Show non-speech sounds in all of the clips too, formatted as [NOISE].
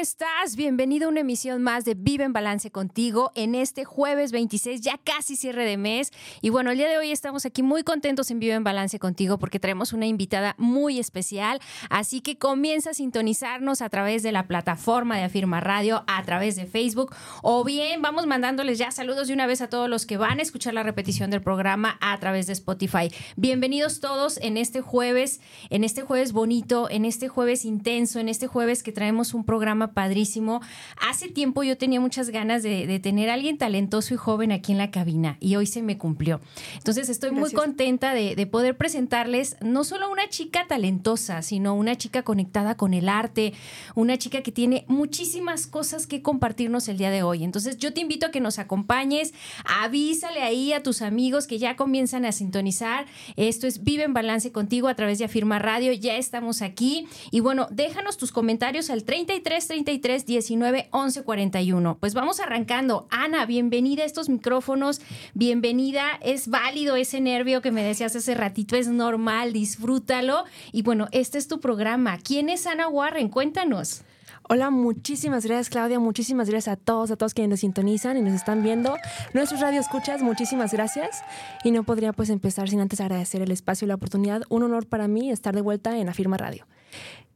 Estás? Bienvenido a una emisión más de Vive en Balance contigo en este jueves 26, ya casi cierre de mes. Y bueno, el día de hoy estamos aquí muy contentos en Vive en Balance contigo porque traemos una invitada muy especial. Así que comienza a sintonizarnos a través de la plataforma de Afirma Radio, a través de Facebook, o bien vamos mandándoles ya saludos de una vez a todos los que van a escuchar la repetición del programa a través de Spotify. Bienvenidos todos en este jueves, en este jueves bonito, en este jueves intenso, en este jueves que traemos un programa padrísimo. Hace tiempo yo tenía muchas ganas de, tener a alguien talentoso y joven aquí en la cabina y hoy se me cumplió. Entonces estoy muy contenta de, de, poder presentarles no solo una chica talentosa, sino una chica conectada con el arte, una chica que tiene muchísimas cosas que compartirnos el día de hoy. Entonces yo te invito a que nos acompañes, avísale ahí a tus amigos que ya comienzan a sintonizar. Esto es Vive en Balance contigo a través de Afirma Radio. Ya estamos aquí. Y bueno, déjanos tus comentarios al 33 33 19 11 41. Pues vamos arrancando. Ana, bienvenida a estos micrófonos, bienvenida. Es válido ese nervio que me decías hace ratito, es normal, disfrútalo. Y bueno, este es tu programa. ¿Quién es Ana Warren? Cuéntanos. Hola, muchísimas gracias Claudia, muchísimas gracias a todos, a todos quienes nos sintonizan y nos están viendo. Nuestros radio escuchas, muchísimas gracias. Y no podría pues empezar sin antes agradecer el espacio y la oportunidad. Un honor para mí estar de vuelta en Afirma Radio.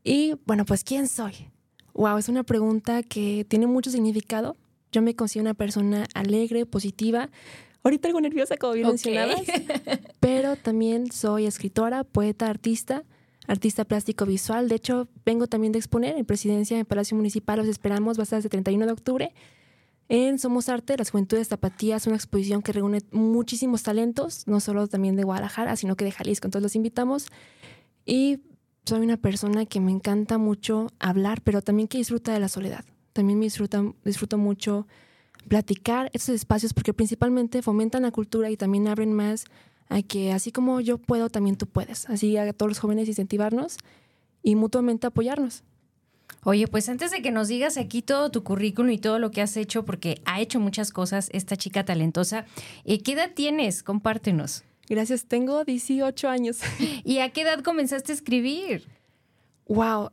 Y bueno, pues ¿quién soy? Wow, es una pregunta que tiene mucho significado. Yo me considero una persona alegre, positiva. Ahorita algo nerviosa, como bien mencionabas. [LAUGHS] Pero también soy escritora, poeta, artista, artista plástico visual. De hecho, vengo también de exponer en presidencia en Palacio Municipal. Los esperamos, va a estar el 31 de octubre. En Somos Arte, las Juventudes Tapatías, una exposición que reúne muchísimos talentos, no solo también de Guadalajara, sino que de Jalisco. Entonces los invitamos. Y soy una persona que me encanta mucho hablar, pero también que disfruta de la soledad. También me disfruta, disfruto mucho platicar estos espacios porque principalmente fomentan la cultura y también abren más a que así como yo puedo, también tú puedes. Así a todos los jóvenes incentivarnos y mutuamente apoyarnos. Oye, pues antes de que nos digas aquí todo tu currículum y todo lo que has hecho, porque ha hecho muchas cosas esta chica talentosa, eh, ¿qué edad tienes? Compártenos. Gracias, tengo 18 años. [LAUGHS] ¿Y a qué edad comenzaste a escribir? Wow,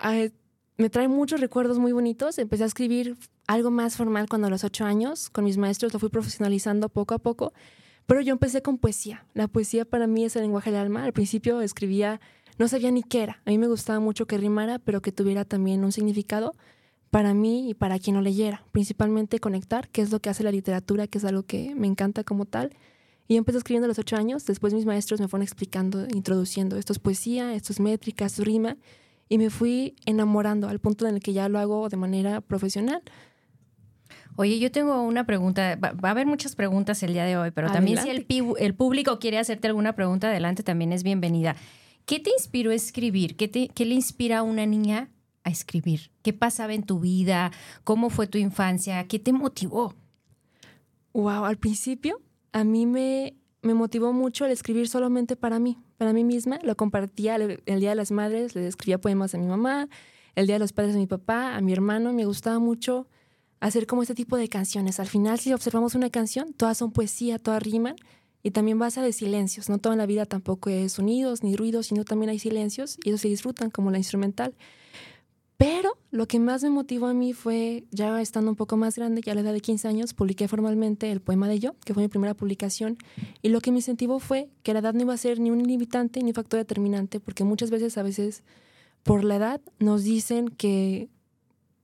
me trae muchos recuerdos muy bonitos. Empecé a escribir algo más formal cuando a los 8 años, con mis maestros, lo fui profesionalizando poco a poco, pero yo empecé con poesía. La poesía para mí es el lenguaje del alma. Al principio escribía, no sabía ni qué era. A mí me gustaba mucho que rimara, pero que tuviera también un significado para mí y para quien lo leyera. Principalmente conectar, que es lo que hace la literatura, que es algo que me encanta como tal y empecé escribiendo a los ocho años. Después mis maestros me fueron explicando, introduciendo, esto es poesía, esto es métrica, esto rima. Y me fui enamorando al punto en el que ya lo hago de manera profesional. Oye, yo tengo una pregunta. Va, a haber muchas preguntas el día de hoy, pero también si el, el, público quiere hacerte alguna pregunta, adelante, también es bienvenida. ¿Qué te inspiró a escribir? ¿Qué, te, ¿Qué le inspira a una niña a escribir? ¿Qué pasaba en tu vida? ¿Cómo fue tu infancia? ¿Qué te motivó? Wow, al principio a mí me, me motivó mucho el escribir solamente para mí, para mí misma. Lo compartía el, Día de las Madres, le escribía poemas a mi mamá, el Día de los Padres a mi papá, a mi hermano. Me gustaba mucho hacer como este tipo de canciones. Al final, si observamos una canción, todas son poesía, todas riman y también basa de silencios. No toda la vida tampoco es sonidos ni ruidos, sino también hay silencios y ellos se disfrutan como la instrumental. Pero lo que más me motivó a mí fue, ya estando un poco más grande, ya a la edad de 15 años, publiqué formalmente el poema de yo, que fue mi primera publicación. Y lo que me incentivó fue que la edad no iba a ser ni un limitante ni un factor determinante, porque muchas veces, a veces, por la edad, nos dicen que,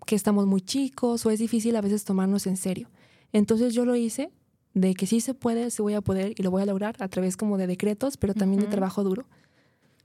que estamos muy chicos o es difícil a veces tomarnos en serio. Entonces yo lo hice de que sí se puede, sí voy a poder y lo voy a lograr a través como de decretos, pero también de trabajo duro.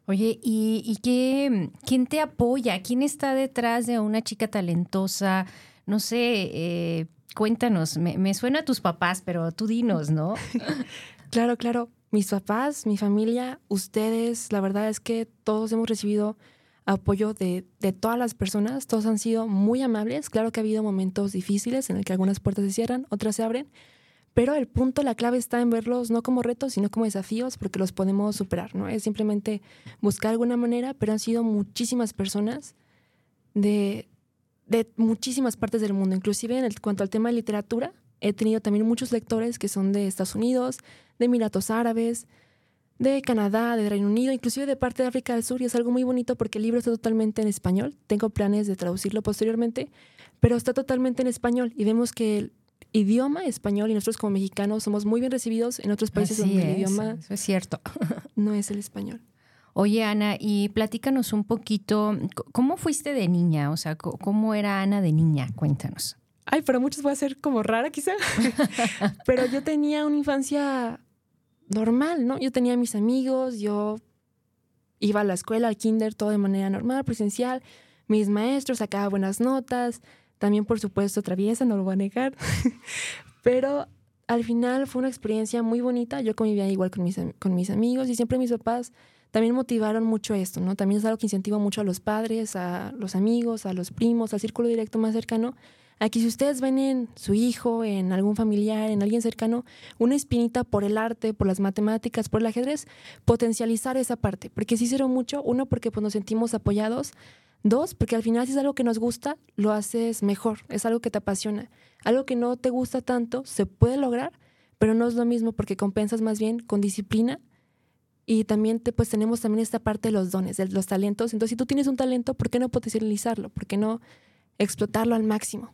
Oye, ¿y, qué, quién te apoya? ¿Quién está detrás de una chica talentosa? No sé, eh, cuéntanos, me, me, suena a tus papás, pero tú dinos, ¿no? [LAUGHS] claro, claro. Mis papás, mi familia, ustedes, la verdad es que todos hemos recibido apoyo de, de, todas las personas, todos han sido muy amables. Claro que ha habido momentos difíciles en el que algunas puertas se cierran, otras se abren, pero el punto, la clave está en verlos no como retos, sino como desafíos, porque los podemos superar, ¿no? Es simplemente buscar alguna manera, pero han sido muchísimas personas de, de muchísimas partes del mundo, inclusive en cuanto al tema de literatura, he tenido también muchos lectores que son de Estados Unidos, de Emiratos Árabes, de Canadá, de Reino Unido, inclusive de parte de África del Sur, y es algo muy bonito porque el libro está totalmente en español. Tengo planes de traducirlo posteriormente, pero está totalmente en español y vemos que idioma español y nosotros como mexicanos somos muy bien recibidos en otros países donde el idioma eso es cierto. [LAUGHS] no es el español. Oye, Ana, y platícanos un poquito, ¿cómo fuiste de niña? O sea, ¿cómo era Ana de niña? Cuéntanos. Ay, para muchos voy a ser como rara quizá, [LAUGHS] pero yo tenía una infancia normal, ¿no? Yo tenía mis amigos, yo iba a la escuela, al kinder, todo de manera normal, presencial, mis maestros, sacaba buenas notas, también por supuesto traviesa, no lo voy a negar, [LAUGHS] pero al final fue una experiencia muy bonita, yo convivía igual con mis, con mis amigos y siempre mis papás también motivaron mucho esto, ¿no? También es algo que incentiva mucho a los padres, a los amigos, a los primos, al círculo directo más cercano, Aquí si ustedes ven en su hijo, en algún familiar, en alguien cercano, una espinita por el arte, por las matemáticas, por el ajedrez, potencializar esa parte, porque sí hicieron mucho, uno porque pues, nos sentimos apoyados, dos porque al final si es algo que nos gusta, lo haces mejor, es algo que te apasiona, algo que no te gusta tanto, se puede lograr, pero no es lo mismo porque compensas más bien con disciplina y también te, pues tenemos también esta parte de los dones, de los talentos. Entonces, si tú tienes un talento, ¿por qué no potencializarlo? ¿Por qué no explotarlo al máximo?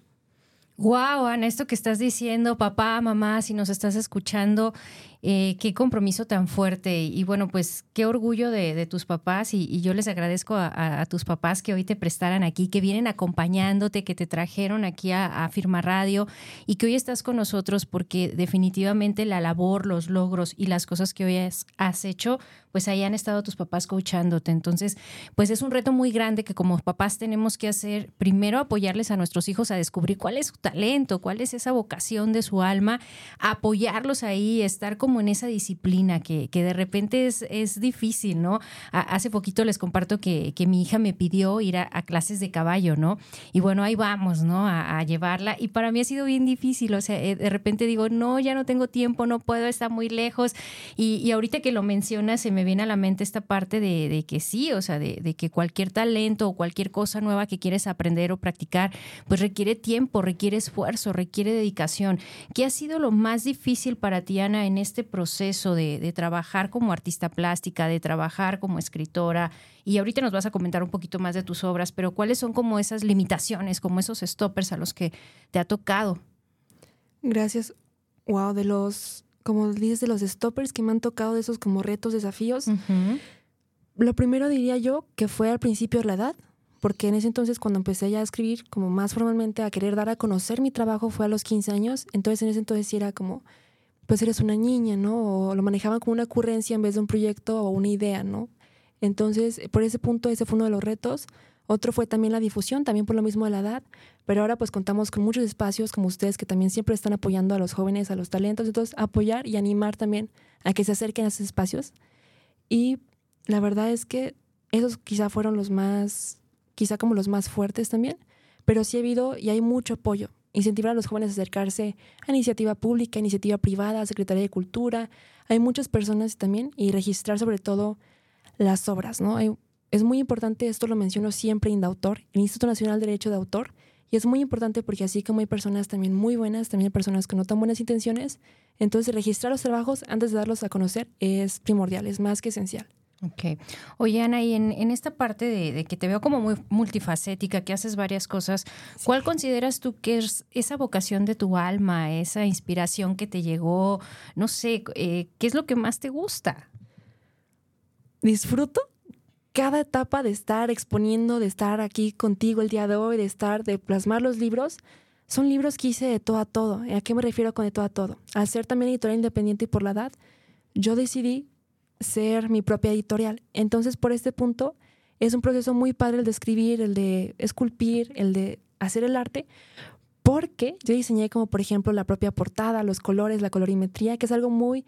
Wow, Ana, esto que estás diciendo, papá, mamá, si nos estás escuchando, eh, qué compromiso tan fuerte y bueno, pues qué orgullo de, tus papás y, yo les agradezco a, tus papás que hoy te prestaran aquí, que vienen acompañándote, que te trajeron aquí a, Firma Radio y que hoy estás con nosotros porque definitivamente la labor, los logros y las cosas que hoy has, hecho, pues ahí han estado tus papás coachándote. Entonces, pues es un reto muy grande que como papás tenemos que hacer, primero apoyarles a nuestros hijos a descubrir cuál es su talento, cuál es esa vocación de su alma, apoyarlos ahí, estar con como en esa disciplina que, que de repente es, es difícil, ¿no? hace poquito les comparto que, que, mi hija me pidió ir a, clases de caballo, ¿no? Y bueno, ahí vamos, ¿no? A, llevarla. Y para mí ha sido bien difícil, o sea, eh, de repente digo, no, ya no tengo tiempo, no puedo, está muy lejos. Y, y ahorita que lo mencionas, se me viene a la mente esta parte de, de que sí, o sea, de, de que cualquier talento o cualquier cosa nueva que quieres aprender o practicar, pues requiere tiempo, requiere esfuerzo, requiere dedicación. ¿Qué ha sido lo más difícil para ti, Ana, en este este proceso de, trabajar como artista plástica, de trabajar como escritora, y ahorita nos vas a comentar un poquito más de tus obras, pero ¿cuáles son como esas limitaciones, como esos stoppers a los que te ha tocado? Gracias. Wow, de los, como dices, de los stoppers que me han tocado, de esos como retos, desafíos. Lo primero diría yo que fue al principio la edad, porque en ese entonces cuando empecé ya a escribir como más formalmente, a querer dar a conocer mi trabajo fue a los 15 años, entonces en ese entonces sí era como pues eres una niña, ¿no? O lo manejaban como una ocurrencia en vez de un proyecto o una idea, ¿no? Entonces, por ese punto, ese fue uno de los retos. Otro fue también la difusión, también por lo mismo de la edad, pero ahora pues contamos con muchos espacios como ustedes que también siempre están apoyando a los jóvenes, a los talentos, entonces apoyar y animar también a que se acerquen a esos espacios. Y la verdad es que esos quizá fueron los más, quizá como los más fuertes también, pero sí ha habido y hay mucho apoyo incentivar a los jóvenes a acercarse a iniciativa pública, iniciativa privada, Secretaría de Cultura. Hay muchas personas también y registrar sobre todo las obras, ¿no? es muy importante, esto lo menciono siempre, Indautor, el Instituto Nacional de Derecho de Autor, y es muy importante porque así como hay personas también muy buenas, también personas con no tan buenas intenciones, entonces registrar los trabajos antes de darlos a conocer es primordial, es más que esencial. Ok. Oye, Ana, y en, esta parte de, que te veo como muy multifacética, que haces varias cosas, ¿cuál consideras tú que es esa vocación de tu alma, esa inspiración que te llegó? No sé, eh, ¿qué es lo que más te gusta? Disfruto cada etapa de estar exponiendo, de estar aquí contigo el día de hoy, de estar, de plasmar los libros. Son libros que hice de todo a todo. ¿A qué me refiero con de todo a todo? Al ser también editorial independiente y por la edad, yo decidí ser mi propia editorial. Entonces, por este punto, es un proceso muy padre el de escribir, el de esculpir, el de hacer el arte, porque yo diseñé como, por ejemplo, la propia portada, los colores, la colorimetría, que es algo muy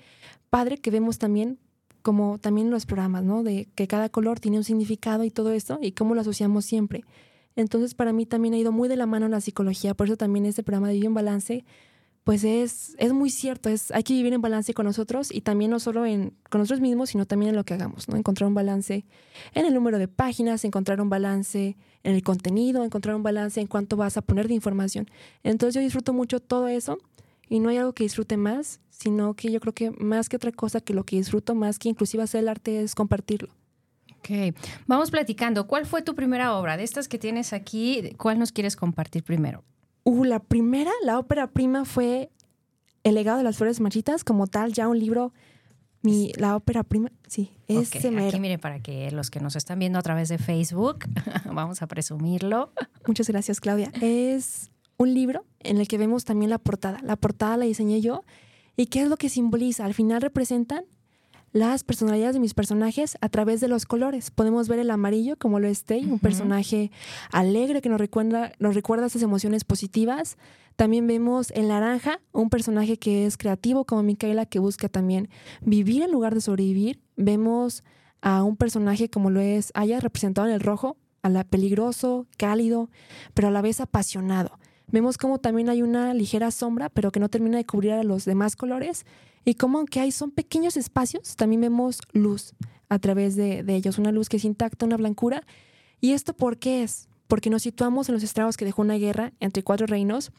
padre que vemos también como también en los programas, ¿no? De que cada color tiene un significado y todo esto, y cómo lo asociamos siempre. Entonces, para mí también ha ido muy de la mano la psicología, por eso también este programa de Vivo en Balance pues es, es muy cierto, es, hay que vivir en balance con nosotros y también no solo en, con nosotros mismos, sino también en lo que hagamos, ¿no? Encontrar un balance en el número de páginas, encontrar un balance en el contenido, encontrar un balance en cuánto vas a poner de información. Entonces yo disfruto mucho todo eso y no hay algo que disfrute más, sino que yo creo que más que otra cosa que lo que disfruto más que inclusive hacer el arte es compartirlo. Ok, vamos platicando. ¿Cuál fue tu primera obra? De estas que tienes aquí, ¿cuál nos quieres compartir primero? Uh, la primera, la ópera prima fue El legado de las flores machitas, como tal, ya un libro, mi, la ópera prima, sí, es okay, Aquí miren, para que los que nos están viendo a través de Facebook, [LAUGHS] vamos a presumirlo. Muchas gracias, Claudia. Es un libro en el que vemos también la portada. La portada la diseñé yo. ¿Y qué es lo que simboliza? Al final representan las personalidades de mis personajes a través de los colores. Podemos ver el amarillo como lo es un personaje alegre que nos recuerda, nos recuerda esas emociones positivas. También vemos el naranja, un personaje que es creativo como Micaela que busca también vivir en lugar de sobrevivir. Vemos a un personaje como lo es Aya representado en el rojo, a la peligroso, cálido, pero a la vez apasionado. Vemos como también hay una ligera sombra, pero que no termina de cubrir a los demás colores y como aunque hay son pequeños espacios, también vemos luz a través de, ellos, una luz que es intacta, una blancura. ¿Y esto por qué es? Porque nos situamos en los estragos que dejó una guerra entre cuatro reinos,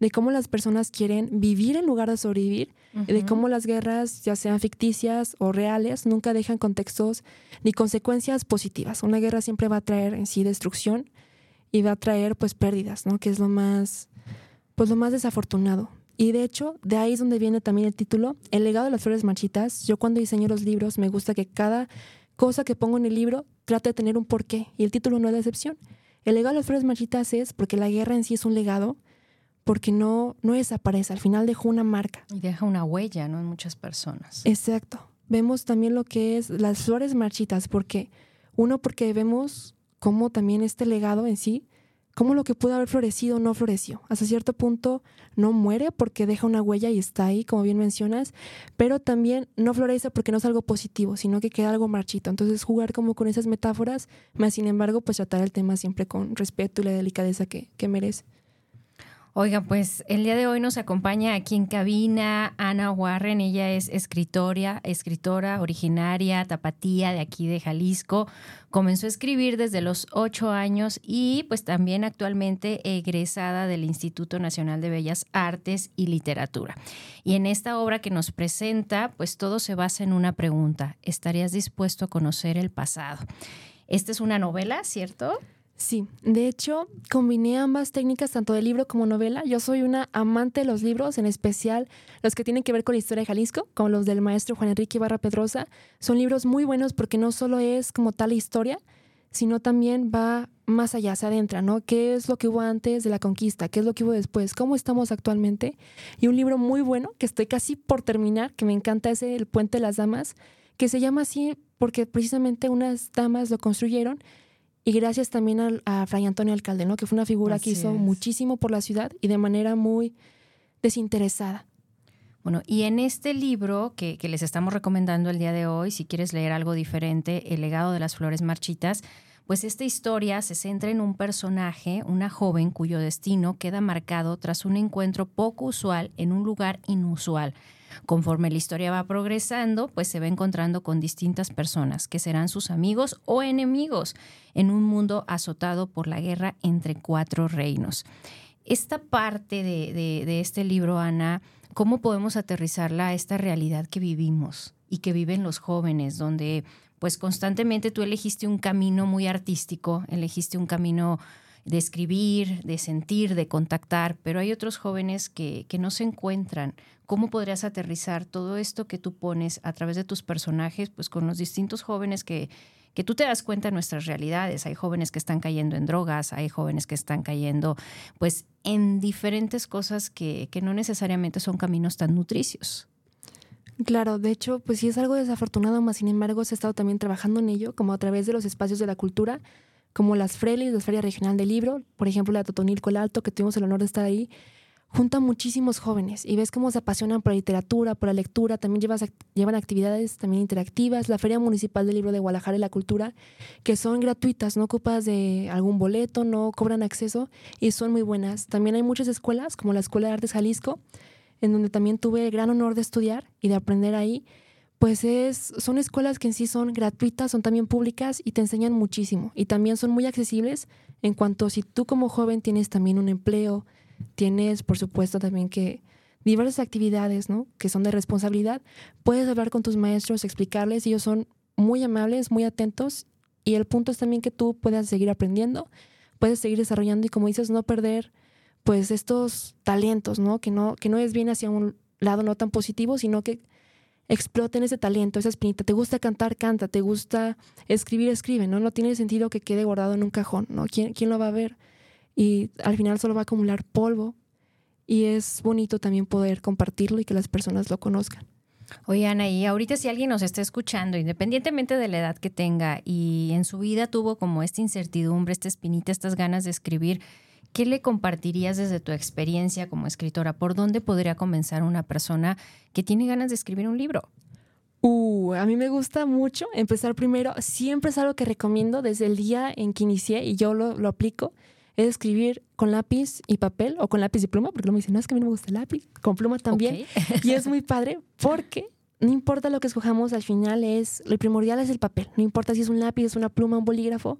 de cómo las personas quieren vivir en lugar de sobrevivir, y de cómo las guerras, ya sean ficticias o reales, nunca dejan contextos ni consecuencias positivas. Una guerra siempre va a traer en sí destrucción y va a traer pues pérdidas, ¿no? Que es lo más, pues lo más desafortunado. Y de hecho, de ahí es donde viene también el título, El legado de las flores marchitas. Yo cuando diseño los libros me gusta que cada cosa que pongo en el libro trate de tener un porqué y el título no es la excepción. El legado de las flores marchitas es porque la guerra en sí es un legado, porque no, no desaparece, al final dejó una marca. Y deja una huella, ¿no? En muchas personas. Exacto. Vemos también lo que es las flores marchitas, porque uno, porque vemos cómo también este legado en sí cómo lo que pudo haber florecido no floreció. Hasta cierto punto no muere porque deja una huella y está ahí, como bien mencionas, pero también no florece porque no es algo positivo, sino que queda algo marchito. Entonces jugar como con esas metáforas, más sin embargo, pues tratar el tema siempre con respeto y la delicadeza que, que merece. Oiga, pues el día de hoy nos acompaña aquí en cabina Ana Warren. Ella es escritora, escritora originaria, tapatía de aquí de Jalisco. Comenzó a escribir desde los ocho años y pues también actualmente egresada del Instituto Nacional de Bellas Artes y Literatura. Y en esta obra que nos presenta, pues todo se basa en una pregunta. ¿Estarías dispuesto a conocer el pasado? Esta es una novela, ¿cierto? Sí, de hecho, combiné ambas técnicas, tanto de libro como novela. Yo soy una amante de los libros, en especial los que tienen que ver con la historia de Jalisco, como los del maestro Juan Enrique Ibarra Pedrosa. Son libros muy buenos porque no solo es como tal historia, sino también va más allá, se adentra, ¿no? ¿Qué es lo que hubo antes de la conquista? ¿Qué es lo que hubo después? ¿Cómo estamos actualmente? Y un libro muy bueno que estoy casi por terminar, que me encanta, es El Puente de las Damas, que se llama así porque precisamente unas damas lo construyeron y gracias también a, Fray Antonio Alcalde, ¿no? que fue una figura que hizo muchísimo por la ciudad y de manera muy desinteresada. Bueno, y en este libro que, que, les estamos recomendando el día de hoy, si quieres leer algo diferente, El legado de las flores marchitas, pues esta historia se centra en un personaje, una joven cuyo destino queda marcado tras un encuentro poco usual en un lugar inusual Conforme la historia va progresando, pues se va encontrando con distintas personas que serán sus amigos o enemigos en un mundo azotado por la guerra entre cuatro reinos. Esta parte de, este libro, Ana, ¿cómo podemos aterrizarla a esta realidad que vivimos y que viven los jóvenes, donde pues constantemente tú elegiste un camino muy artístico, elegiste un camino de escribir, de sentir, de contactar, pero hay otros jóvenes que, que no se encuentran ¿Cómo podrías aterrizar todo esto que tú pones a través de tus personajes, pues con los distintos jóvenes que, que tú te das cuenta de nuestras realidades? Hay jóvenes que están cayendo en drogas, hay jóvenes que están cayendo pues en diferentes cosas que, que no necesariamente son caminos tan nutricios. Claro, de hecho, pues sí es algo desafortunado, más sin embargo se ha estado también trabajando en ello, como a través de los espacios de la cultura, como las Frelis, la Feria Regional del Libro, por ejemplo la Totonilco el Alto, que tuvimos el honor de estar ahí, junta muchísimos jóvenes y ves cómo se apasionan por la literatura, por la lectura, también llevas, llevan actividades también interactivas, la Feria Municipal del Libro de Guadalajara y la Cultura, que son gratuitas, no ocupas de algún boleto, no cobran acceso y son muy buenas. También hay muchas escuelas, como la Escuela de Artes Jalisco, en donde también tuve el gran honor de estudiar y de aprender ahí, pues es, son escuelas que en sí son gratuitas, son también públicas y te enseñan muchísimo. Y también son muy accesibles en cuanto si tú como joven tienes también un empleo, tienes por supuesto también que diversas actividades, ¿no? Que son de responsabilidad, puedes hablar con tus maestros, explicarles, ellos son muy amables, muy atentos y el punto es también que tú puedas seguir aprendiendo, puedes seguir desarrollando y como dices, no perder pues estos talentos, ¿no? Que no, que no es bien hacia un lado no tan positivo, sino que exploten ese talento, esa espinita. Te gusta cantar, canta. Te gusta escribir, escribe, ¿no? No tiene sentido que quede guardado en un cajón, ¿no? ¿Quién, quién lo va a ver? Y al final solo va a acumular polvo. Y es bonito también poder compartirlo y que las personas lo conozcan. Oye, Ana, y ahorita si alguien nos está escuchando, independientemente de la edad que tenga y en su vida tuvo como esta incertidumbre, esta espinita, estas ganas de escribir, ¿qué le compartirías desde tu experiencia como escritora? ¿Por dónde podría comenzar una persona que tiene ganas de escribir un libro? Uh, a mí me gusta mucho empezar primero. Siempre es algo que recomiendo desde el día en que inicié y yo lo, lo aplico. Es escribir con lápiz y papel o con lápiz y pluma, porque luego me dicen, no, es que a mí no me gusta el lápiz, con pluma también. [LAUGHS] Y es muy padre porque no importa lo que escojamos, al final es, lo primordial es el papel. No importa si es un lápiz, es una pluma, un bolígrafo.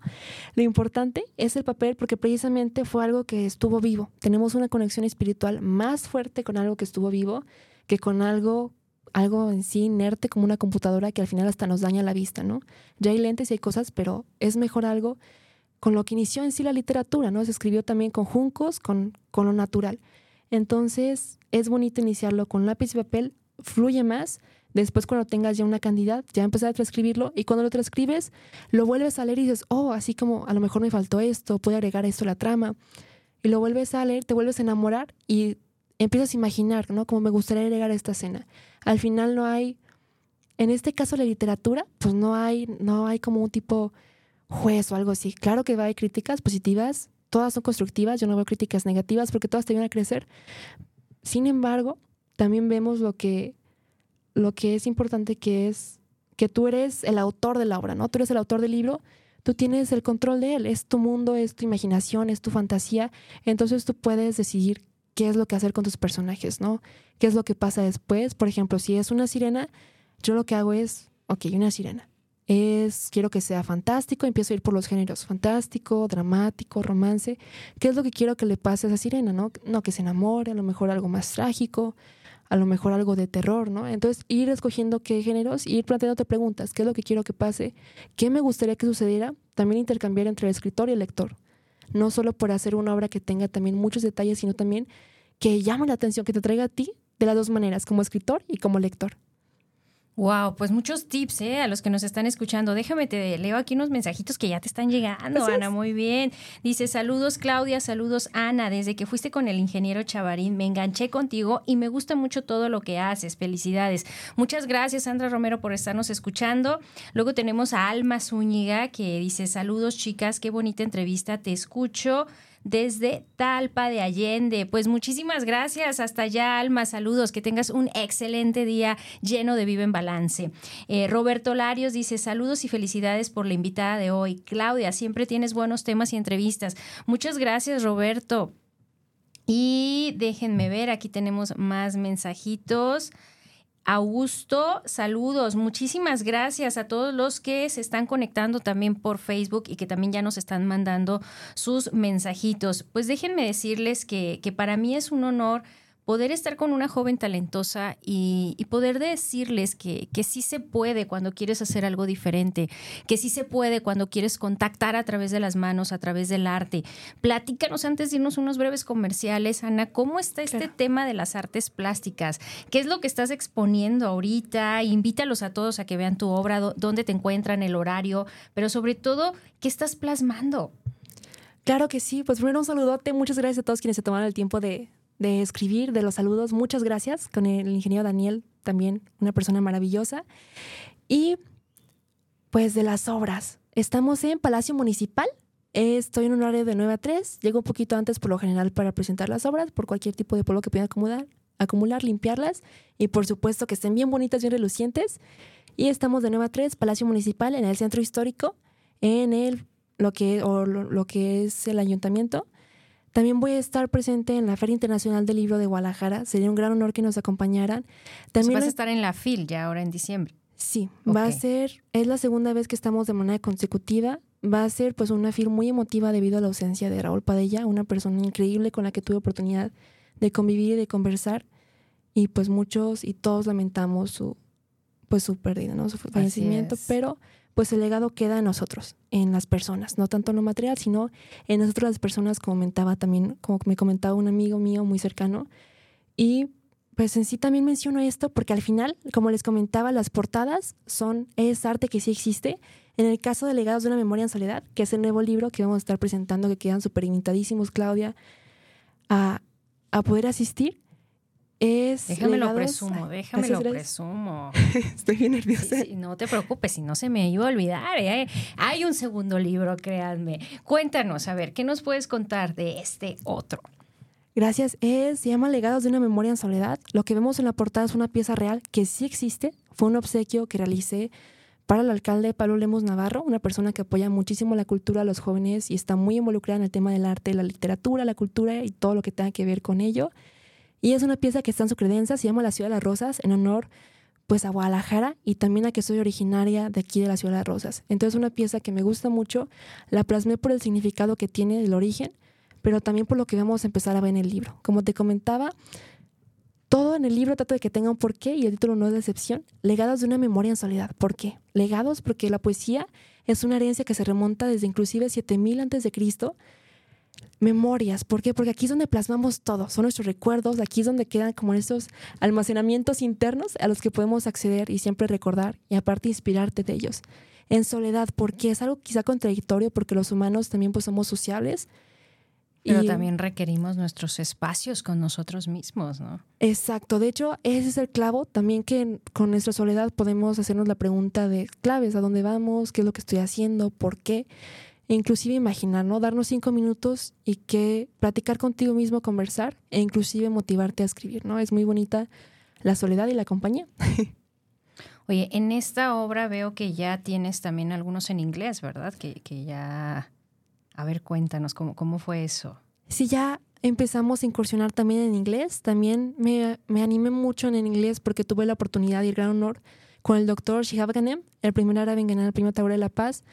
Lo importante es el papel porque precisamente fue algo que estuvo vivo. Tenemos una conexión espiritual más fuerte con algo que estuvo vivo que con algo, algo en sí inerte como una computadora que al final hasta nos daña la vista, ¿no? Ya hay lentes y hay cosas, pero es mejor algo con lo que inició en sí la literatura, ¿no? Se escribió también con juncos, con, con lo natural. Entonces, es bonito iniciarlo con lápiz y papel, fluye más Después, cuando tengas ya una cantidad, ya empezar a transcribirlo y cuando lo transcribes, lo vuelves a leer y dices, oh, así como a lo mejor me faltó esto, puedo agregar esto a la trama. Y lo vuelves a leer, te vuelves a enamorar y empiezas a imaginar, ¿no? Como me gustaría agregar a esta escena. Al final no hay, en este caso la literatura, pues no hay, no hay como un tipo juez o algo así. Claro que hay críticas positivas, todas son constructivas, yo no veo críticas negativas porque todas te vienen a crecer. Sin embargo, también vemos lo que lo que es importante que es que tú eres el autor de la obra, ¿no? Tú eres el autor del libro, tú tienes el control de él, es tu mundo, es tu imaginación, es tu fantasía, entonces tú puedes decidir qué es lo que hacer con tus personajes, ¿no? ¿Qué es lo que pasa después? Por ejemplo, si es una sirena, yo lo que hago es, ok, una sirena. Es, quiero que sea fantástico, empiezo a ir por los géneros fantástico, dramático, romance. ¿Qué es lo que quiero que le pase a esa sirena, no? No, que se enamore, a lo mejor algo más trágico, a lo mejor algo de terror, ¿no? Entonces, ir escogiendo qué géneros, ir planteándote preguntas, qué es lo que quiero que pase, qué me gustaría que sucediera, también intercambiar entre el escritor y el lector. No solo por hacer una obra que tenga también muchos detalles, sino también que llame la atención, que te traiga a ti de las dos maneras, como escritor y como lector. Wow, pues muchos tips, ¿eh? A los que nos están escuchando. Déjame, te leo aquí unos mensajitos que ya te están llegando, Ana. Muy bien. Dice, saludos Claudia, saludos Ana. Desde que fuiste con el ingeniero Chavarín, me enganché contigo y me gusta mucho todo lo que haces. Felicidades. Muchas gracias, Sandra Romero, por estarnos escuchando. Luego tenemos a Alma Zúñiga, que dice, saludos chicas, qué bonita entrevista, te escucho desde Talpa de Allende. Pues muchísimas gracias. Hasta allá, Alma. Saludos. Que tengas un excelente día lleno de Vive en Balance. Eh, Roberto Larios dice: Saludos y felicidades por la invitada de hoy. Claudia, siempre tienes buenos temas y entrevistas. Muchas gracias, Roberto. Y déjenme ver, aquí tenemos más mensajitos. Augusto, saludos. Muchísimas gracias a todos los que se están conectando también por Facebook y que también ya nos están mandando sus mensajitos. Pues déjenme decirles que, que para mí es un honor poder estar con una joven talentosa y, poder decirles que, que, sí se puede cuando quieres hacer algo diferente, que sí se puede cuando quieres contactar a través de las manos, a través del arte. Platícanos antes de irnos unos breves comerciales, Ana, ¿cómo está este tema de las artes plásticas? ¿Qué es lo que estás exponiendo ahorita? Invítalos a todos a que vean tu obra, dónde te encuentran, el horario, pero sobre todo, ¿qué estás plasmando? Claro que sí, pues primero un saludote, muchas gracias a todos quienes se tomaron el tiempo de, de escribir, de los saludos. Muchas gracias con el ingeniero Daniel, también una persona maravillosa. Y pues de las obras. Estamos en Palacio Municipal. Estoy en un horario de 9 a 3. Llego un poquito antes por lo general para presentar las obras, por cualquier tipo de polvo que pueda acumular, acumular, limpiarlas. Y por supuesto que estén bien bonitas, bien relucientes. Y estamos de 9 a 3, Palacio Municipal, en el centro histórico, en el, lo, que, o lo que es el ayuntamiento También voy a estar presente en la Feria Internacional del Libro de Guadalajara. Sería un gran honor que nos acompañaran. También vas a estar en la FIL ya ahora en diciembre. Sí, va a ser, es la segunda vez que estamos de manera consecutiva. Va a ser pues una FIL muy emotiva debido a la ausencia de Raúl Padella, una persona increíble con la que tuve oportunidad de convivir y de conversar. Y pues muchos y todos lamentamos su, pues su pérdida, ¿no? Su fallecimiento, pero pues el legado queda en nosotros, en las personas, no tanto en lo material, sino en nosotros las personas, como comentaba también, como me comentaba un amigo mío muy cercano. Y pues en sí también menciono esto porque al final, como les comentaba, las portadas son, es arte que sí existe. En el caso de Legados de una Memoria en Soledad, que es el nuevo libro que vamos a estar presentando, que quedan súper invitadísimos, Claudia, a, a poder asistir, es déjame lo presumo, déjame lo presumo. [LAUGHS] Estoy bien nerviosa. no te preocupes, si no se me iba a olvidar. ¿eh? Hay un segundo libro, créanme. Cuéntanos, a ver, ¿qué nos puedes contar de este otro? Gracias. Es, se llama Legados de una memoria en soledad. Lo que vemos en la portada es una pieza real que sí existe. Fue un obsequio que realicé para el alcalde Pablo Lemos Navarro, una persona que apoya muchísimo la cultura a los jóvenes y está muy involucrada en el tema del arte, la literatura, la cultura y todo lo que tenga que ver con ello. Y es una pieza que está en su credencia, se llama La Ciudad de las Rosas, en honor pues a Guadalajara y también a que soy originaria de aquí de la Ciudad de las Rosas. Entonces una pieza que me gusta mucho, la plasmé por el significado que tiene del origen, pero también por lo que vamos a empezar a ver en el libro. Como te comentaba, todo en el libro trata de que tenga un porqué y el título no es de excepción. Legados de una memoria en soledad. ¿Por qué? Legados porque la poesía es una herencia que se remonta desde inclusive 7000 antes de Cristo memorias. ¿Por qué? Porque aquí es donde plasmamos todo, son nuestros recuerdos, aquí es donde quedan como estos almacenamientos internos a los que podemos acceder y siempre recordar y aparte inspirarte de ellos. En soledad, porque es algo quizá contradictorio, porque los humanos también pues somos sociables. Pero también requerimos nuestros espacios con nosotros mismos, ¿no? Exacto. De hecho, ese es el clavo. También que con nuestra soledad podemos hacernos la pregunta de claves, ¿a dónde vamos? ¿Qué es lo que estoy haciendo? ¿Por qué? E inclusive imaginar, ¿no? Darnos cinco minutos y que platicar contigo mismo, conversar e inclusive motivarte a escribir, ¿no? Es muy bonita la soledad y la compañía. [LAUGHS] Oye, en esta obra veo que ya tienes también algunos en inglés, ¿verdad? Que, ya... A ver, cuéntanos, ¿cómo, ¿cómo fue eso? Sí, ya empezamos a incursionar también en inglés. También me, me animé mucho en el inglés porque tuve la oportunidad y el gran honor con el doctor Shihab Ganem, el primer árabe en ganar el premio Tauro de la Paz,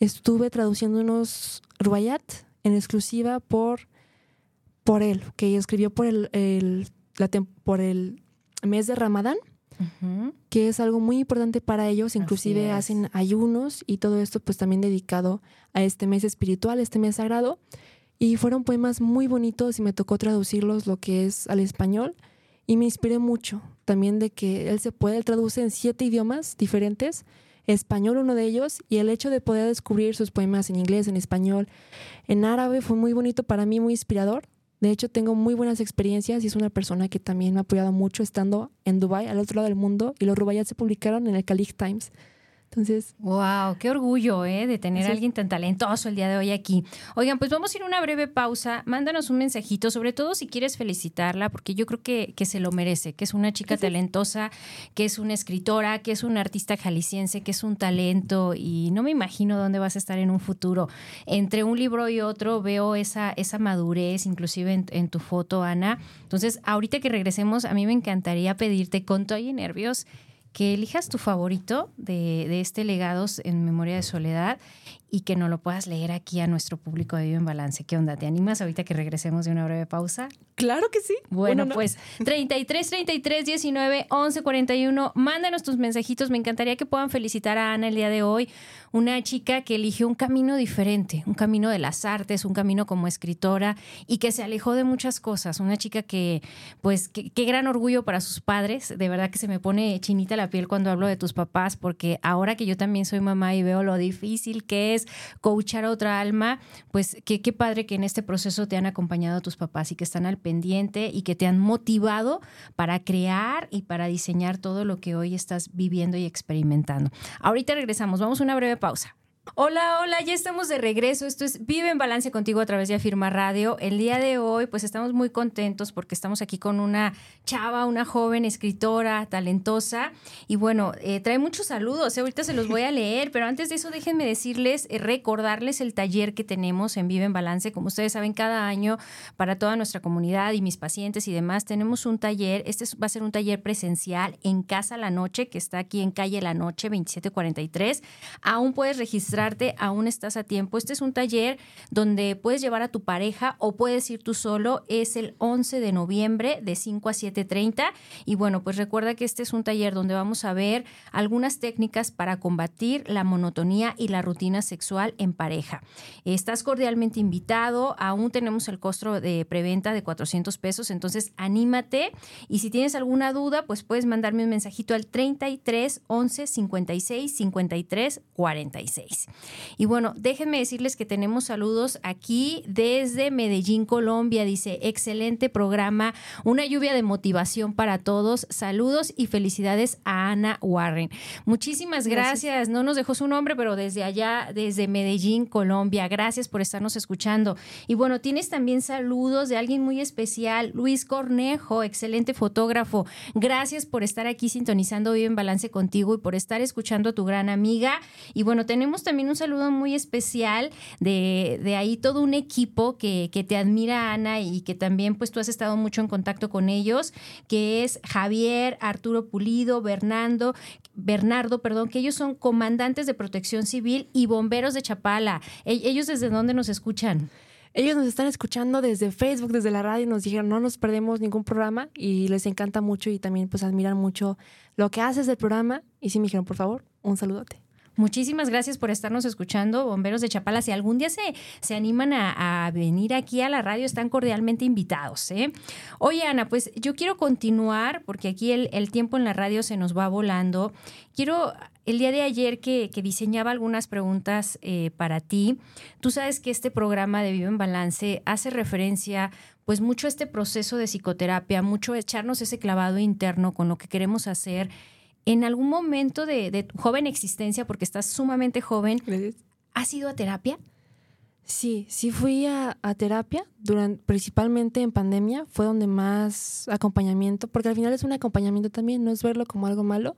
estuve traduciendo unos ruayat en exclusiva por, por él, que escribió por el, la, por el mes de Ramadán, que es algo muy importante para ellos, inclusive hacen ayunos y todo esto pues también dedicado a este mes espiritual, este mes sagrado. Y fueron poemas muy bonitos y me tocó traducirlos lo que es al español y me inspiré mucho también de que él se puede, él traduce en siete idiomas diferentes español uno de ellos, y el hecho de poder descubrir sus poemas en inglés, en español, en árabe fue muy bonito para mí, muy inspirador. De hecho, tengo muy buenas experiencias y es una persona que también me ha apoyado mucho estando en Dubai, al otro lado del mundo, y los rubayat se publicaron en el Khalid Times. Entonces. ¡Wow! ¡Qué orgullo, eh! De tener a alguien tan talentoso el día de hoy aquí. Oigan, pues vamos a ir a una breve pausa. Mándanos un mensajito, sobre todo si quieres felicitarla, porque yo creo que, que se lo merece, que es una chica talentosa, que es una escritora, que es una artista jalisciense, que es un talento y no me imagino dónde vas a estar en un futuro. Entre un libro y otro veo esa, esa madurez, inclusive en, en tu foto, Ana. Entonces, ahorita que regresemos, a mí me encantaría pedirte con todo y nervios que elijas tu favorito de, de, este Legados en Memoria de Soledad y que no lo puedas leer aquí a nuestro público de Vivo en Balance. ¿Qué onda? ¿Te animas ahorita que regresemos de una breve pausa? Claro que sí. Bueno, pues 33 33 19 11 41. Mándanos tus mensajitos. Me encantaría que puedan felicitar a Ana el día de hoy. Una chica que eligió un camino diferente, un camino de las artes, un camino como escritora y que se alejó de muchas cosas. Una chica que, pues, qué gran orgullo para sus padres. De verdad que se me pone chinita la piel cuando hablo de tus papás, porque ahora que yo también soy mamá y veo lo difícil que es coachar a otra alma, pues qué, qué padre que en este proceso te han acompañado tus papás y que están al pendiente y que te han motivado para crear y para diseñar todo lo que hoy estás viviendo y experimentando. Ahorita regresamos, vamos a una breve pausa. Hola, hola, ya estamos de regreso. Esto es Vive en Balance contigo a través de Afirma Radio. El día de hoy, pues estamos muy contentos porque estamos aquí con una chava, una joven escritora talentosa. Y bueno, eh, trae muchos saludos. ¿eh? Ahorita se los voy a leer, pero antes de eso, déjenme decirles, eh, recordarles el taller que tenemos en Vive en Balance. Como ustedes saben, cada año para toda nuestra comunidad y mis pacientes y demás, tenemos un taller. Este va a ser un taller presencial en Casa La Noche, que está aquí en calle La Noche 2743. Aún puedes registrar aún estás a tiempo. Este es un taller donde puedes llevar a tu pareja o puedes ir tú solo. Es el 11 de noviembre de 5 a 7.30. Y bueno, pues recuerda que este es un taller donde vamos a ver algunas técnicas para combatir la monotonía y la rutina sexual en pareja. Estás cordialmente invitado. Aún tenemos el costo de preventa de 400 pesos. Entonces, anímate. Y si tienes alguna duda, pues puedes mandarme un mensajito al 33 11 56 53 46. Y bueno, déjenme decirles que tenemos saludos aquí desde Medellín, Colombia. Dice, excelente programa, una lluvia de motivación para todos. Saludos y felicidades a Ana Warren. Muchísimas gracias. No nos dejó su nombre, pero desde allá, desde Medellín, Colombia. Gracias por estarnos escuchando. Y bueno, tienes también saludos de alguien muy especial, Luis Cornejo, excelente fotógrafo. Gracias por estar aquí sintonizando Vive en Balance contigo y por estar escuchando a tu gran amiga. Y bueno, tenemos también un saludo muy especial de, de ahí todo un equipo que, que, te admira, Ana, y que también pues tú has estado mucho en contacto con ellos, que es Javier, Arturo Pulido, Bernardo, Bernardo, perdón, que ellos son comandantes de protección civil y bomberos de Chapala. E, ¿Ellos desde dónde nos escuchan? Ellos nos están escuchando desde Facebook, desde la radio, nos dijeron no nos perdemos ningún programa y les encanta mucho y también pues admiran mucho lo que haces del programa y sí me dijeron por favor un saludote. Muchísimas gracias por estarnos escuchando, bomberos de Chapala. Si algún día se, se animan a, venir aquí a la radio, están cordialmente invitados. ¿eh? Oye, Ana, pues yo quiero continuar, porque aquí el, tiempo en la radio se nos va volando. Quiero, el día de ayer que, diseñaba algunas preguntas eh, para ti, tú sabes que este programa de Vivo en Balance hace referencia pues mucho a este proceso de psicoterapia, mucho echarnos ese clavado interno con lo que queremos hacer en algún momento de, tu joven existencia, porque estás sumamente joven, ¿has ido a terapia? Sí, sí fui a, terapia, durante, principalmente en pandemia, fue donde más acompañamiento, porque al final es un acompañamiento también, no es verlo como algo malo,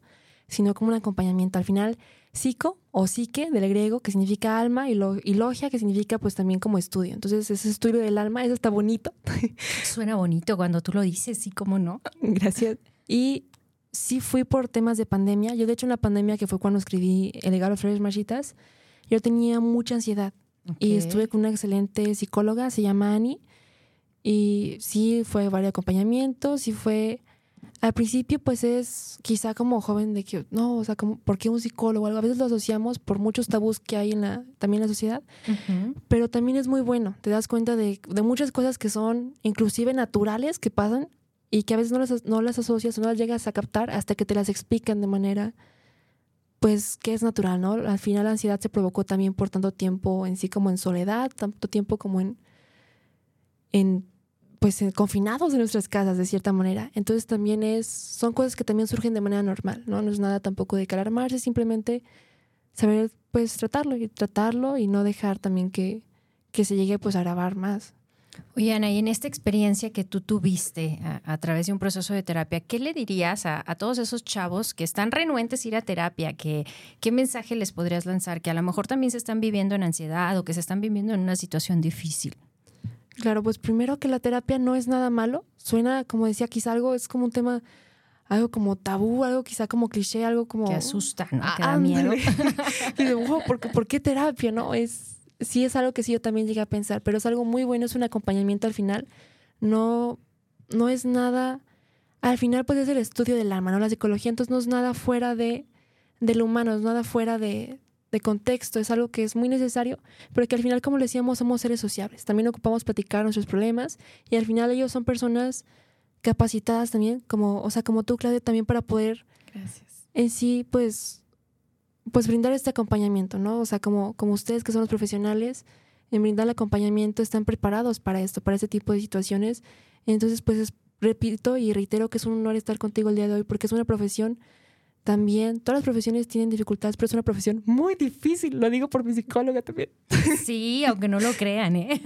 sino como un acompañamiento. Al final, psico o psique del griego, que significa alma, y, lo, y logia, que significa pues también como estudio. Entonces, ese estudio del alma, eso está bonito. [LAUGHS] Suena bonito cuando tú lo dices, sí, cómo no. Gracias. Y sí fui por temas de pandemia. Yo, de hecho, en la pandemia, que fue cuando escribí El legado de Flores Marchitas, yo tenía mucha ansiedad. Y estuve con una excelente psicóloga, se llama Annie. Y sí fue varios acompañamientos, sí fue... Al principio, pues es quizá como joven de que, no, o sea, como, ¿por qué un psicólogo? A veces lo asociamos por muchos tabús que hay en la, también en la sociedad, pero también es muy bueno. Te das cuenta de, de muchas cosas que son inclusive naturales que pasan y que a veces no las, no las asocias o no las llegas a captar hasta que te las explican de manera, pues, que es natural, ¿no? Al final la ansiedad se provocó también por tanto tiempo en sí como en soledad, tanto tiempo como en, en pues, en, confinados en nuestras casas, de cierta manera. Entonces también es, son cosas que también surgen de manera normal, ¿no? No es nada tampoco de alarmarse, simplemente saber, pues, tratarlo y tratarlo y no dejar también que, que se llegue, pues, a grabar más. Oye, Ana, y en esta experiencia que tú tuviste a, través de un proceso de terapia, ¿qué le dirías a, todos esos chavos que están renuentes a ir a terapia? ¿Qué mensaje les podrías lanzar? Que a lo mejor también se están viviendo en ansiedad o que se están viviendo en una situación difícil. Claro, pues primero que la terapia no es nada malo. Suena, como decía, quizá algo, es como un tema, algo como tabú, algo quizá como cliché, algo como... Que asusta, ¿no? que da miedo. y [LAUGHS] de, ¿por qué terapia? No, es sí es algo que sí yo también llegué a pensar, pero es algo muy bueno, es un acompañamiento al final. No, no es nada, al final pues es el estudio del alma, ¿no? La psicología, entonces no es nada fuera de, lo humano, es nada fuera de, de contexto, es algo que es muy necesario, pero que al final, como le decíamos, somos seres sociables. También ocupamos platicar nuestros problemas y al final ellos son personas capacitadas también, como, o sea, como tú, Claudia, también para poder Gracias. en sí, pues, pues brindar este acompañamiento, ¿no? O sea, como, como ustedes que son los profesionales, en brindar el acompañamiento están preparados para esto, para este tipo de situaciones. Entonces, pues repito y reitero que es un honor estar contigo el día de hoy porque es una profesión también todas las profesiones tienen dificultades, pero es una profesión muy difícil, lo digo por mi psicóloga también. Sí, aunque no lo crean, ¿eh?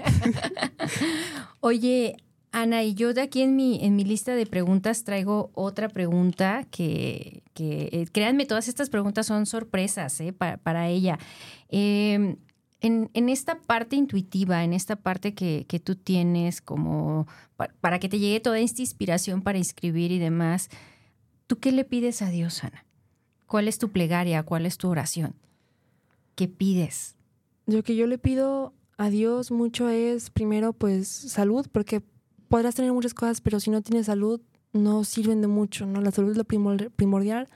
[LAUGHS] Oye, Ana, y yo de aquí en mi, en mi lista de preguntas traigo otra pregunta que, que eh, créanme, todas estas preguntas son sorpresas ¿eh? para, para, ella. Eh, en, en, esta parte intuitiva, en esta parte que, que tú tienes como para, para que te llegue toda esta inspiración para escribir y demás, ¿tú qué le pides a Dios, Ana? ¿Cuál es tu plegaria? ¿Cuál es tu oración? ¿Qué pides? Lo que yo le pido a Dios mucho es, primero, pues salud, porque podrás tener muchas cosas, pero si no tienes salud, no sirven de mucho, ¿no? La salud es lo primordial.